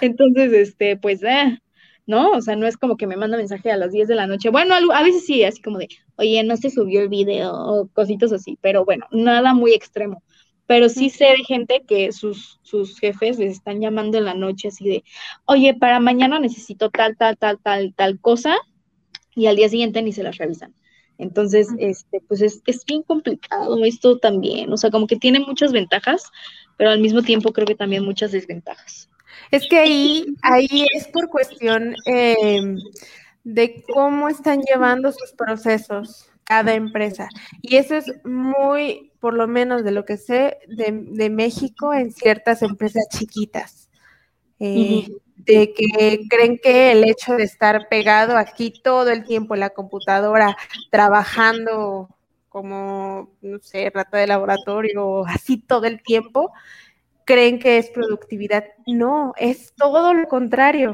Entonces, este, pues, eh, ¿no? O sea, no es como que me manda mensaje a las 10 de la noche. Bueno, a veces sí, así como de, oye, no se subió el video o cositas así, pero bueno, nada muy extremo. Pero sí sé de gente que sus, sus jefes les están llamando en la noche así de, oye, para mañana necesito tal, tal, tal, tal, tal cosa, y al día siguiente ni se las revisan. Entonces, este, pues es, es bien complicado esto también, o sea, como que tiene muchas ventajas, pero al mismo tiempo creo que también muchas desventajas. Es que ahí, ahí es por cuestión eh, de cómo están llevando sus procesos cada empresa. Y eso es muy, por lo menos de lo que sé, de, de México en ciertas empresas chiquitas. Eh, uh -huh. De que creen que el hecho de estar pegado aquí todo el tiempo en la computadora, trabajando como, no sé, rata de laboratorio, así todo el tiempo, creen que es productividad. No, es todo lo contrario.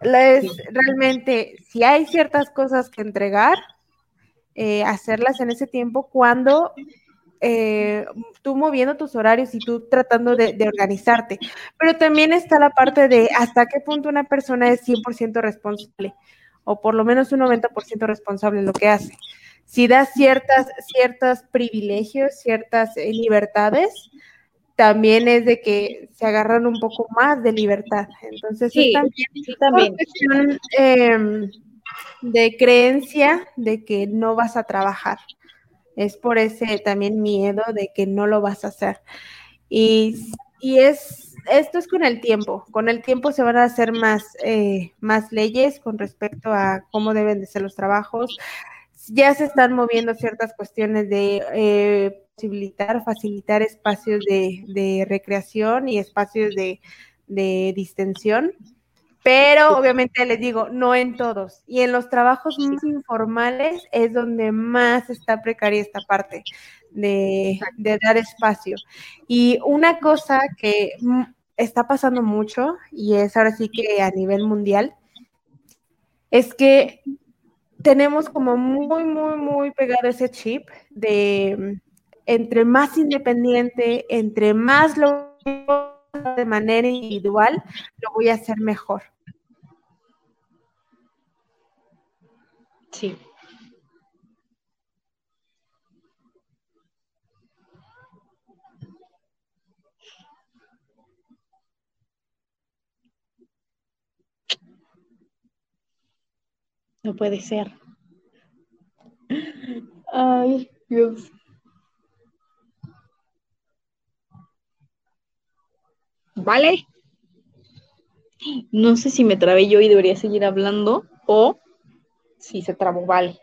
Es, realmente, si hay ciertas cosas que entregar, eh, hacerlas en ese tiempo cuando eh, tú moviendo tus horarios y tú tratando de, de, organizarte. Pero también está la parte de hasta qué punto una persona es 100% responsable o por lo menos un 90% responsable en lo que hace. Si da ciertas, ciertos privilegios, ciertas eh, libertades, también es de que se agarran un poco más de libertad. Entonces, sí, es también, sí, también. Cuestión, eh, de creencia de que no vas a trabajar. Es por ese también miedo de que no lo vas a hacer. Y, y es, esto es con el tiempo. Con el tiempo se van a hacer más, eh, más leyes con respecto a cómo deben de ser los trabajos. Ya se están moviendo ciertas cuestiones de eh, posibilitar, facilitar espacios de, recreación y espacios de, de distensión pero obviamente les digo, no en todos. Y en los trabajos más informales es donde más está precaria esta parte de, de, dar espacio. Y una cosa que está pasando mucho, y es ahora sí que a nivel mundial, es que tenemos como muy, muy, muy pegado ese chip de entre más independiente, entre más lo de manera individual, lo voy a hacer mejor. Sí. No puede ser. Ay, Dios. ¿Vale? No sé si me trabé yo y debería seguir hablando o si se trabó, vale.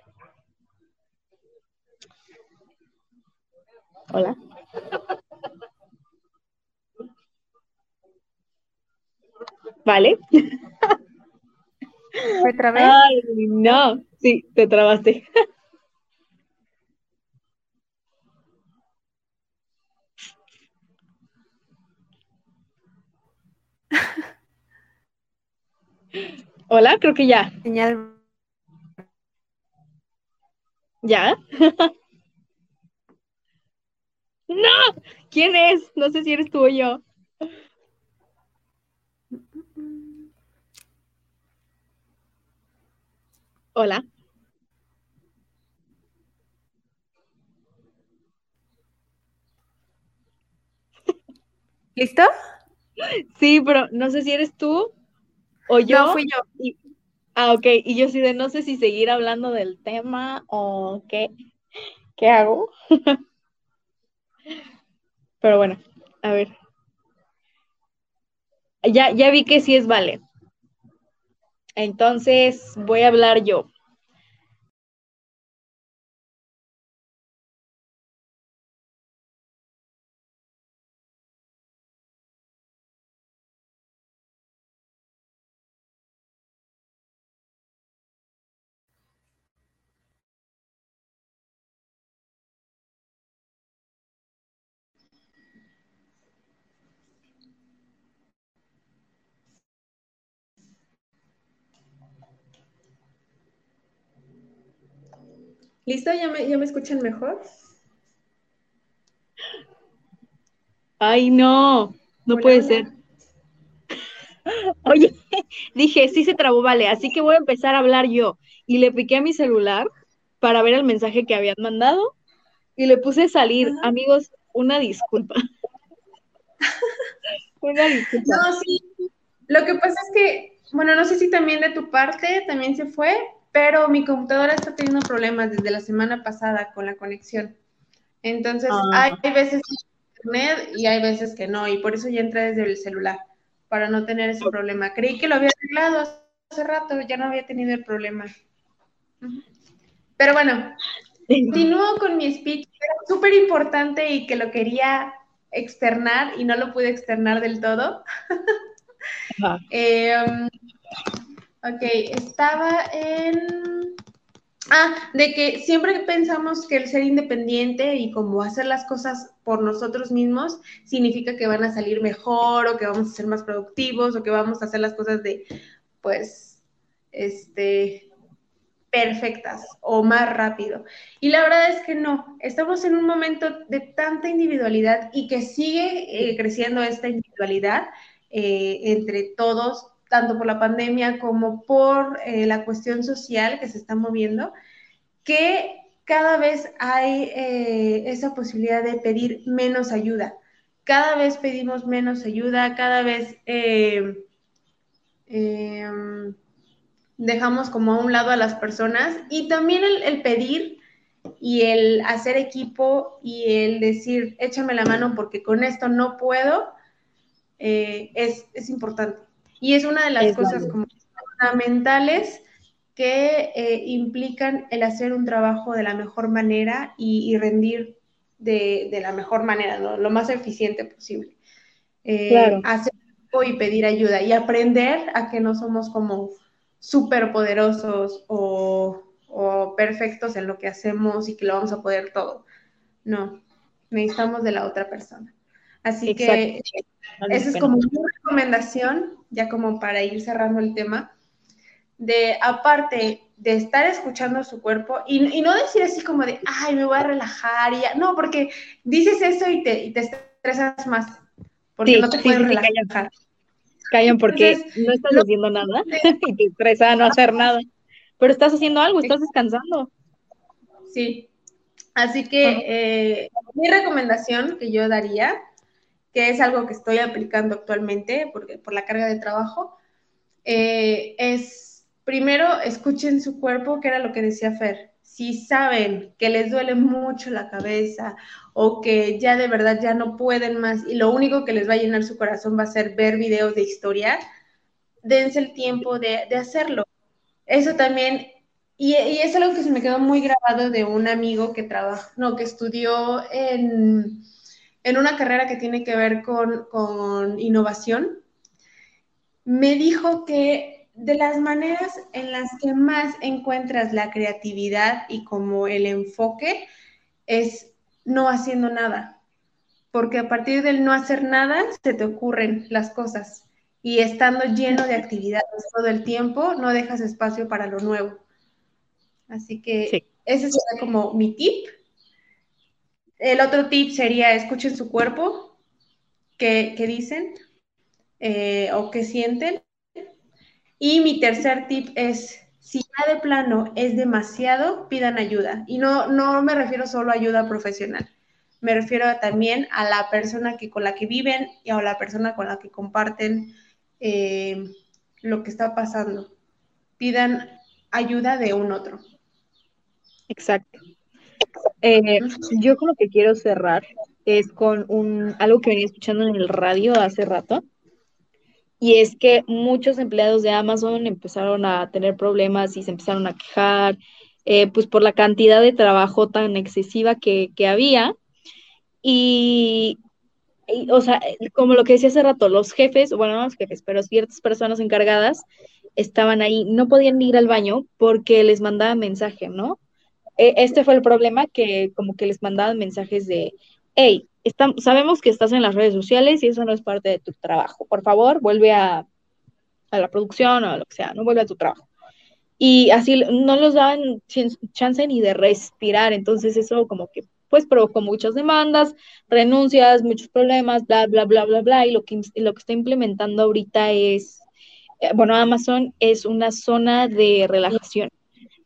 Hola. ¿Vale? ¿Me trabé? Ay, no, sí, te trabaste. Hola, creo que ya. Señal. ¿Ya? no, ¿quién es? No sé si eres tú o yo. Hola. ¿Listo? Sí, pero no sé si eres tú o yo. No, fui yo. Y, ah, ok. Y yo sí de no sé si seguir hablando del tema o qué, qué hago. pero bueno, a ver. Ya, ya vi que sí es vale. Entonces voy a hablar yo. ¿Listo? ¿Ya me, ¿Ya me escuchan mejor? Ay, no, no puede ser. Oye, dije, sí se trabó, vale, así que voy a empezar a hablar yo. Y le piqué a mi celular para ver el mensaje que habían mandado y le puse salir. Amigos, una disculpa. una disculpa. No, sí. Lo que pasa es que, bueno, no sé si también de tu parte también se fue, pero mi computadora está teniendo problemas desde la semana pasada con la conexión. Entonces, ah. hay veces internet y hay veces que no, y por eso ya entré desde el celular, para no tener ese problema. Creí que lo había arreglado hace rato, ya no había tenido el problema. Pero bueno, continúo con mi speech, súper importante y que lo quería externar y no lo pude externar del todo. eh, ok, estaba en Ah, de que siempre pensamos que el ser independiente y como hacer las cosas por nosotros mismos significa que van a salir mejor o que vamos a ser más productivos o que vamos a hacer las cosas de, pues, este, perfectas o más rápido. Y la verdad es que no, estamos en un momento de tanta individualidad y que sigue eh, creciendo esta individualidad eh, entre todos, tanto por la pandemia como por eh, la cuestión social que se está moviendo, que cada vez hay eh, esa posibilidad de pedir menos ayuda. Cada vez pedimos menos ayuda, cada vez eh, em, dejamos como a un lado a las personas y también el, pedir y el hacer equipo y el decir, échame la mano porque con esto no puedo, es, es importante. Y es una de las cosas como fundamentales que eh, implican el hacer un trabajo de la mejor manera y, rendir de, la mejor manera, lo más eficiente posible. Eh, hacer y pedir ayuda y aprender a que no somos como súper poderosos o, perfectos en lo que hacemos y que lo vamos a poder todo. No, necesitamos de la otra persona. Así que esa es como una recomendación ya como para ir cerrando el tema, de aparte de estar escuchando su cuerpo y, no decir así como de, ay, me voy a relajar y ya, no, porque dices eso y te, te estresas más, porque no te puedes relajar. callan. porque no estás haciendo nada y te estresa no hacer nada, pero estás haciendo algo, estás descansando. Sí, así que eh, mi recomendación que yo daría que es algo que estoy aplicando actualmente porque, por la carga de trabajo, eh, es primero escuchen su cuerpo, que era lo que decía Fer. Si saben que les duele mucho la cabeza o que ya de verdad ya no pueden más y lo único que les va a llenar su corazón va a ser ver videos de historia, dense el tiempo de, de hacerlo. Eso también y, y, es algo que se me quedó muy grabado de un amigo que trabaja, no, que estudió en, en una carrera que tiene que ver con, innovación, me dijo que de las maneras en las que más encuentras la creatividad y como el enfoque es no haciendo nada, porque a partir del no hacer nada se te ocurren las cosas y estando lleno de actividades todo el tiempo no dejas espacio para lo nuevo. Así que ese sería como mi tip el otro tip sería escuchen su cuerpo, qué, dicen eh, o qué sienten. Y mi tercer tip es, si ya de plano es demasiado, pidan ayuda. Y no, no me refiero solo a ayuda profesional, me refiero también a la persona que, con la que viven y a la persona con la que comparten eh, lo que está pasando. Pidan ayuda de un otro. Exacto. Eh, yo con lo que quiero cerrar es con un, algo que venía escuchando en el radio hace rato, y es que muchos empleados de Amazon empezaron a tener problemas y se empezaron a quejar, eh, pues por la cantidad de trabajo tan excesiva que, había. Y, o sea, como lo que decía hace rato, los jefes, bueno, no los jefes, pero ciertas personas encargadas estaban ahí, no podían ir al baño porque les mandaban mensaje, ¿no? E, este fue el problema que como que les mandaban mensajes de, hey, sabemos que estás en las redes sociales y eso no es parte de tu trabajo. Por favor, vuelve a, la producción o a lo que sea, no vuelve a tu trabajo. y así no los daban chance ni de respirar, entonces eso como que pues provocó muchas demandas, renuncias, muchos problemas, bla, bla, bla, bla, bla, y lo que, lo que está implementando ahorita es, eh, bueno, Amazon es una zona de relajación,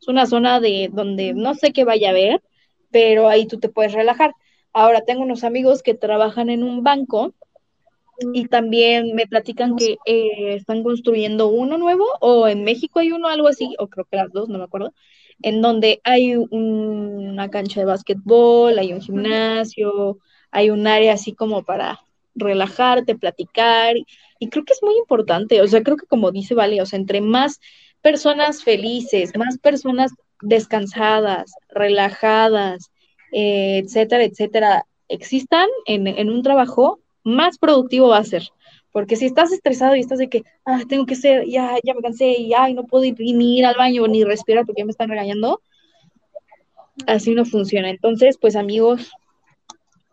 es una zona de donde no sé qué vaya a haber, pero ahí tú te puedes relajar. Ahora tengo unos amigos que trabajan en un banco y también me platican que eh, están construyendo uno nuevo o en México hay uno, algo así, o creo que las dos, no me acuerdo, en donde hay una cancha de básquetbol, hay un gimnasio, hay un área así como para relajarte, platicar, y creo que es muy importante, o sea, creo que como dice Vale, o sea, entre más personas felices, más personas descansadas, relajadas, eh, etcétera, etcétera, existan en, un trabajo, más productivo va a ser. Porque si estás estresado y estás de que, ah, tengo que ser, ya, ya me cansé y ay, no puedo ir, ni ir al baño ni respirar porque me están regañando, así no funciona. Entonces, pues amigos,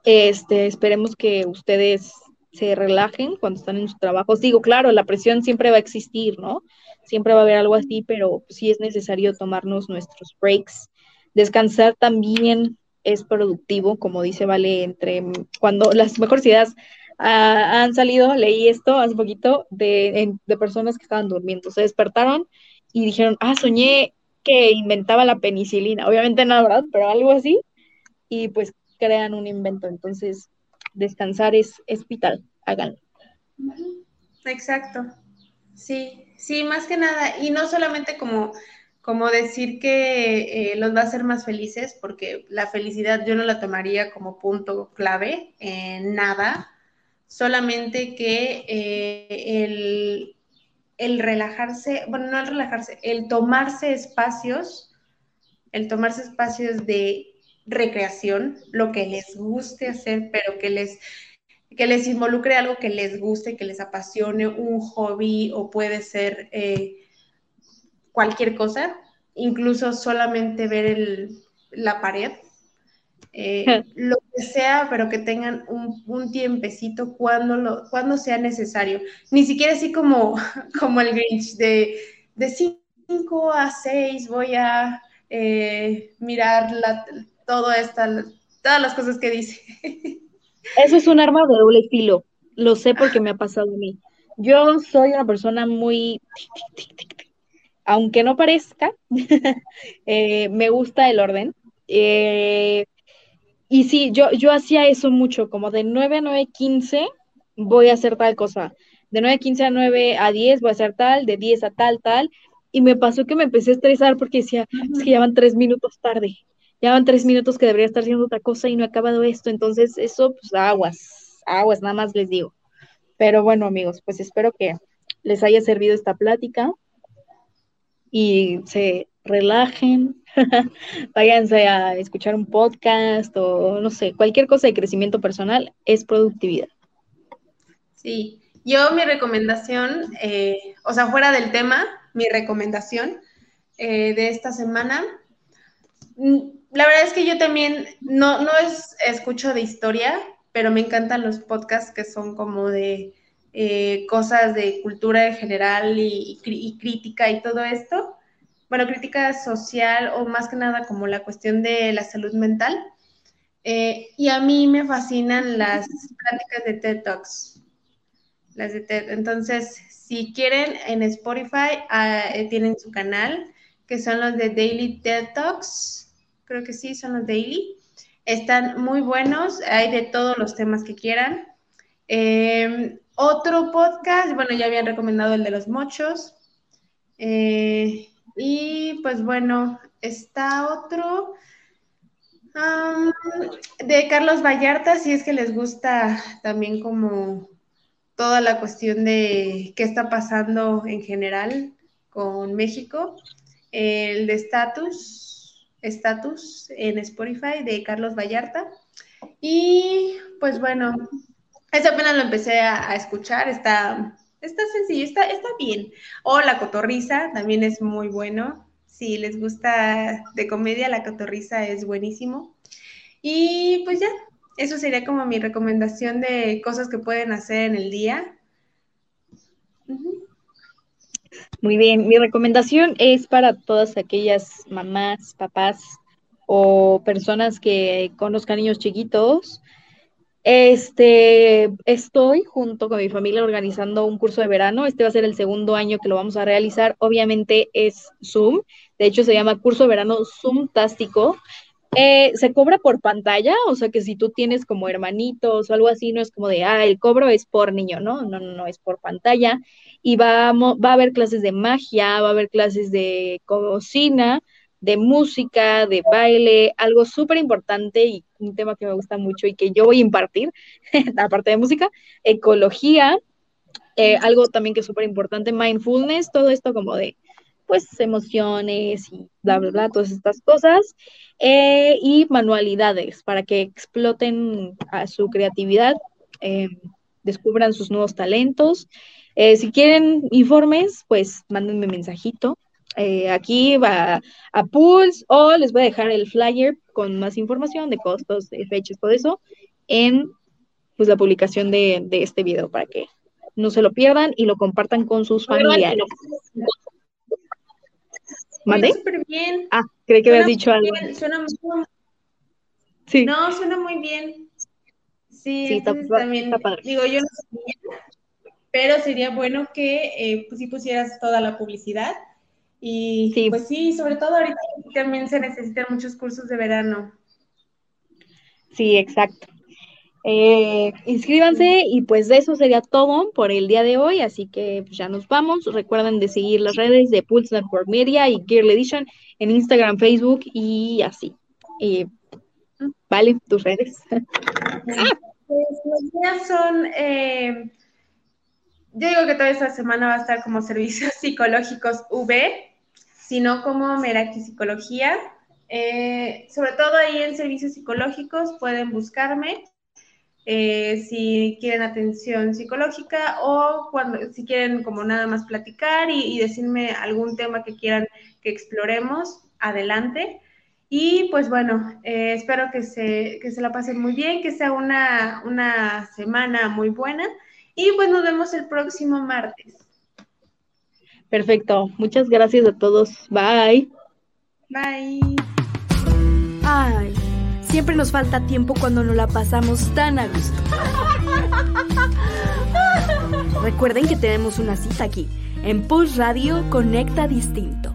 este, esperemos que ustedes se relajen cuando están en sus trabajos. Digo, claro, la presión siempre va a existir, ¿no? Siempre va a haber algo así, pero sí es necesario tomarnos nuestros breaks. Descansar también es productivo, como dice Vale, entre cuando las mejores ideas han salido, leí esto hace poquito, de, de personas que estaban durmiendo, se despertaron y dijeron, ah, soñé que inventaba la penicilina, obviamente no, ¿verdad? Pero algo así, y pues crean un invento, entonces descansar es, es vital, háganlo. Exacto, sí, sí, más que nada, y no solamente como, como decir que eh, los va a hacer más felices, porque la felicidad yo no la tomaría como punto clave en nada, solamente que eh, el, el, relajarse, bueno, no el relajarse, el tomarse espacios, el tomarse espacios de recreación, lo que les guste hacer, pero que les, que les involucre algo que les guste, que les apasione, un hobby o puede ser eh, cualquier cosa, incluso solamente ver el, la pared, eh, lo que sea, pero que tengan un, un tiempecito cuando, lo, cuando sea necesario. Ni siquiera así como, como el Grinch de, de 5 a 6 voy a eh, mirar la, todo esta, todas las cosas que dice. Eso es un arma de doble filo, lo sé porque me ha pasado a mí. Yo soy una persona muy, aunque no parezca, eh, me gusta el orden. Eh, y sí, yo, yo hacía eso mucho, como de 9 a 9, 15 voy a hacer tal cosa. De 9 a 15 a 9 a 10 voy a hacer tal, de 10 a tal, tal. Y me pasó que me empecé a estresar porque decía, es que ya tres minutos tarde. Ya van tres minutos que debería estar haciendo otra cosa y no he acabado esto. Entonces, eso, pues aguas, aguas, nada más les digo. Pero bueno, amigos, pues espero que les haya servido esta plática y se relajen, váyanse a escuchar un podcast o no sé, cualquier cosa de crecimiento personal es productividad. Sí, yo mi recomendación, eh, o sea, fuera del tema, mi recomendación eh, de esta semana, mm, la verdad es que yo también no, no es, escucho de historia, pero me encantan los podcasts que son como de eh, cosas de cultura en general y, crítica y todo esto bueno, crítica social o más que nada como la cuestión de la salud mental. Eh, y a mí me fascinan las prácticas de TED Talks. Las de TED. Entonces, si quieren, en Spotify ah, eh, tienen su canal, que son los de Daily TED Talks. Creo que sí, son los Daily. Están muy buenos, hay de todos los temas que quieran. Em, otro podcast, bueno, ya habían recomendado el de los mochos. Eh, y pues bueno, está otro de Carlos Vallarta, si es que les gusta también como toda la cuestión de qué está pasando en general con México. El de Status, Status en Spotify de Carlos Vallarta. Y pues bueno, ese apenas lo empecé a escuchar, está está sencillo, está, está bien. O La Cotorriza también es muy bueno. Si les gusta de comedia, La Cotorriza es buenísimo. Y pues ya, eso sería como mi recomendación de cosas que pueden hacer en el día. Muy bien, mi recomendación es para todas aquellas mamás, papás o personas que conozcan niños chiquitos. Este, estoy junto con mi familia organizando un curso de verano. Este va a ser el segundo año que lo vamos a realizar. Obviamente es Zoom. De hecho, se llama curso de verano Zoom Tástico. Eh, se cobra por pantalla, o sea que si tú tienes como hermanitos o algo así, no es como de, ah, el cobro es por niño, ¿no? No, no, no, es por pantalla. Y va, a haber clases de magia, va a haber clases de cocina, de música, de baile, algo súper importante y un tema que me gusta mucho y que yo voy a impartir, aparte de música, ecología, eh, algo también que es súper importante, mindfulness, todo esto como de pues emociones y bla, bla, bla, todas estas cosas, eh, y manualidades para que exploten a su creatividad, eh, descubran sus nuevos talentos. Eh, si quieren informes, pues mándenme mensajito. aquí va a Pulse o les voy a dejar el flyer con más información de costos, de fechas, todo eso, en pues, la publicación de, de este video para que no se lo pierdan y lo compartan con sus familiares. ¿Mande? Súper bien. Ah, creí que habías dicho algo. suena muy... Sí. No, suena muy bien. Sí, sí está, también, padre. digo, yo no sé, pero sería bueno que eh, pues, si pusieras toda la publicidad. Y sí. pues sí, sobre todo ahorita también se necesitan muchos cursos de verano. Sí, exacto. Eh, inscríbanse y pues de eso sería todo por el día de hoy, así que pues, ya nos vamos. Recuerden de seguir las redes de Pulse Network Media y Girl Edition en Instagram, Facebook y así. vale, tus redes. Pues los días son, eh, yo digo que toda esta semana va a estar como servicios psicológicos V, sino como Meraki Psicología. Eh, sobre todo ahí en servicios psicológicos pueden buscarme eh, si quieren atención psicológica o cuando si quieren como nada más platicar y, decirme algún tema que quieran que exploremos, adelante. Y pues bueno, eh, espero que se, que se la pasen muy bien, que sea una, una semana muy buena y pues nos vemos el próximo martes. Perfecto, muchas gracias a todos. Bye. Bye. Ay. Siempre nos falta tiempo cuando nos la pasamos tan a gusto. Recuerden que tenemos una cita aquí, en Pulse Radio Conecta Distinto.